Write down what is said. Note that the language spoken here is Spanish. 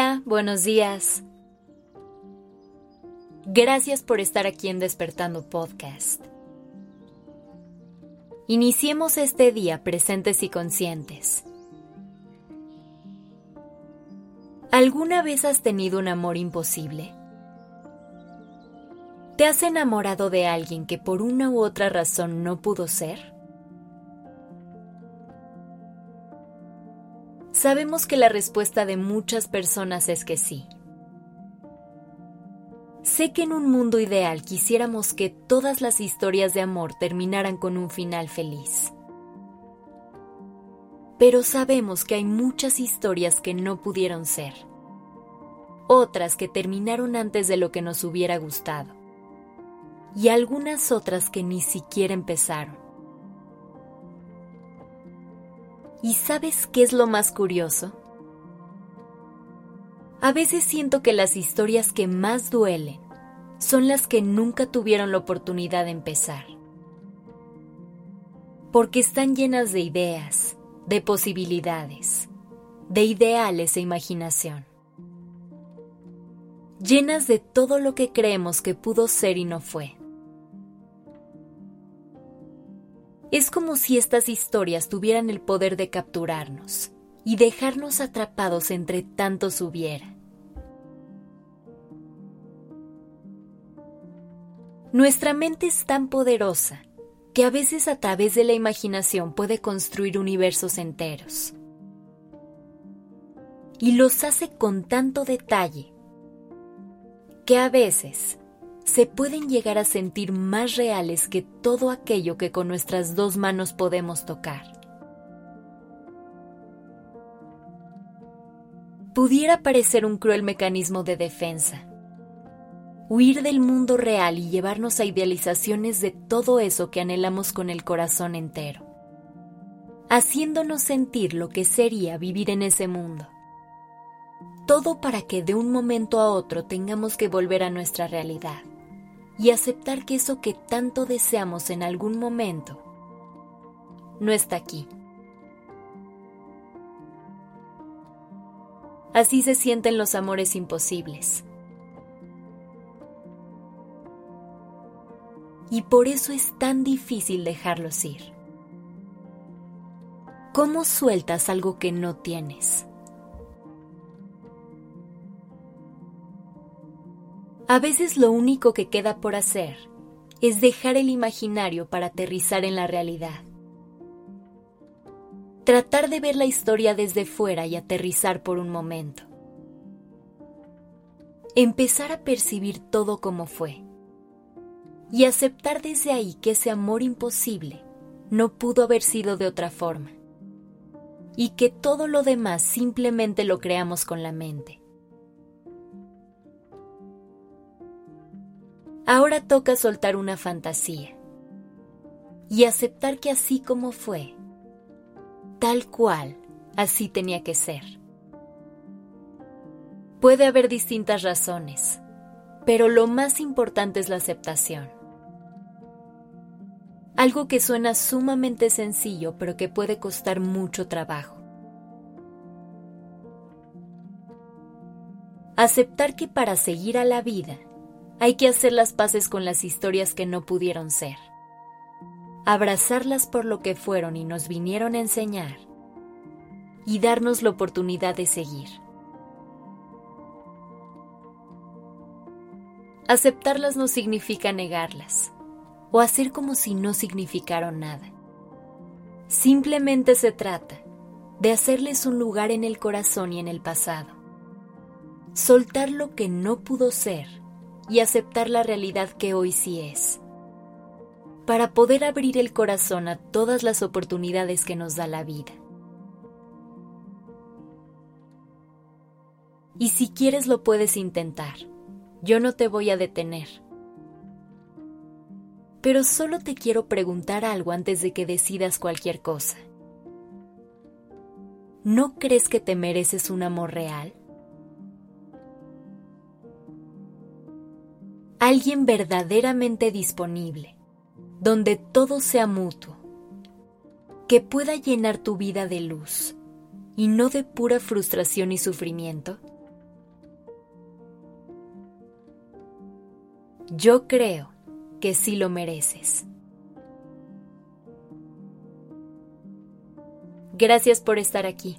Hola, buenos días. Gracias por estar aquí en Despertando Podcast. Iniciemos este día presentes y conscientes. ¿Alguna vez has tenido un amor imposible? ¿Te has enamorado de alguien que por una u otra razón no pudo ser? Sabemos que la respuesta de muchas personas es que sí. Sé que en un mundo ideal quisiéramos que todas las historias de amor terminaran con un final feliz. Pero sabemos que hay muchas historias que no pudieron ser. Otras que terminaron antes de lo que nos hubiera gustado. Y algunas otras que ni siquiera empezaron. ¿Y sabes qué es lo más curioso? A veces siento que las historias que más duelen son las que nunca tuvieron la oportunidad de empezar. Porque están llenas de ideas, de posibilidades, de ideales e imaginación. Llenas de todo lo que creemos que pudo ser y no fue. Es como si estas historias tuvieran el poder de capturarnos y dejarnos atrapados entre tantos hubiera. Nuestra mente es tan poderosa que a veces a través de la imaginación puede construir universos enteros. Y los hace con tanto detalle que a veces se pueden llegar a sentir más reales que todo aquello que con nuestras dos manos podemos tocar. Pudiera parecer un cruel mecanismo de defensa, huir del mundo real y llevarnos a idealizaciones de todo eso que anhelamos con el corazón entero, haciéndonos sentir lo que sería vivir en ese mundo. Todo para que de un momento a otro tengamos que volver a nuestra realidad y aceptar que eso que tanto deseamos en algún momento no está aquí. Así se sienten los amores imposibles. Y por eso es tan difícil dejarlos ir. ¿Cómo sueltas algo que no tienes? A veces lo único que queda por hacer es dejar el imaginario para aterrizar en la realidad. Tratar de ver la historia desde fuera y aterrizar por un momento. Empezar a percibir todo como fue. Y aceptar desde ahí que ese amor imposible no pudo haber sido de otra forma. Y que todo lo demás simplemente lo creamos con la mente. Ahora toca soltar una fantasía y aceptar que así como fue, tal cual, así tenía que ser. Puede haber distintas razones, pero lo más importante es la aceptación. Algo que suena sumamente sencillo, pero que puede costar mucho trabajo. Aceptar que para seguir a la vida hay que hacer las paces con las historias que no pudieron ser. Abrazarlas por lo que fueron y nos vinieron a enseñar. Y darnos la oportunidad de seguir. Aceptarlas no significa negarlas o hacer como si no significaron nada. Simplemente se trata de hacerles un lugar en el corazón y en el pasado. Soltar lo que no pudo ser y aceptar la realidad que hoy sí es, para poder abrir el corazón a todas las oportunidades que nos da la vida. Y si quieres lo puedes intentar, yo no te voy a detener. Pero solo te quiero preguntar algo antes de que decidas cualquier cosa. ¿No crees que te mereces un amor real? alguien verdaderamente disponible, donde todo sea mutuo, que pueda llenar tu vida de luz y no de pura frustración y sufrimiento? Yo creo que sí lo mereces. Gracias por estar aquí.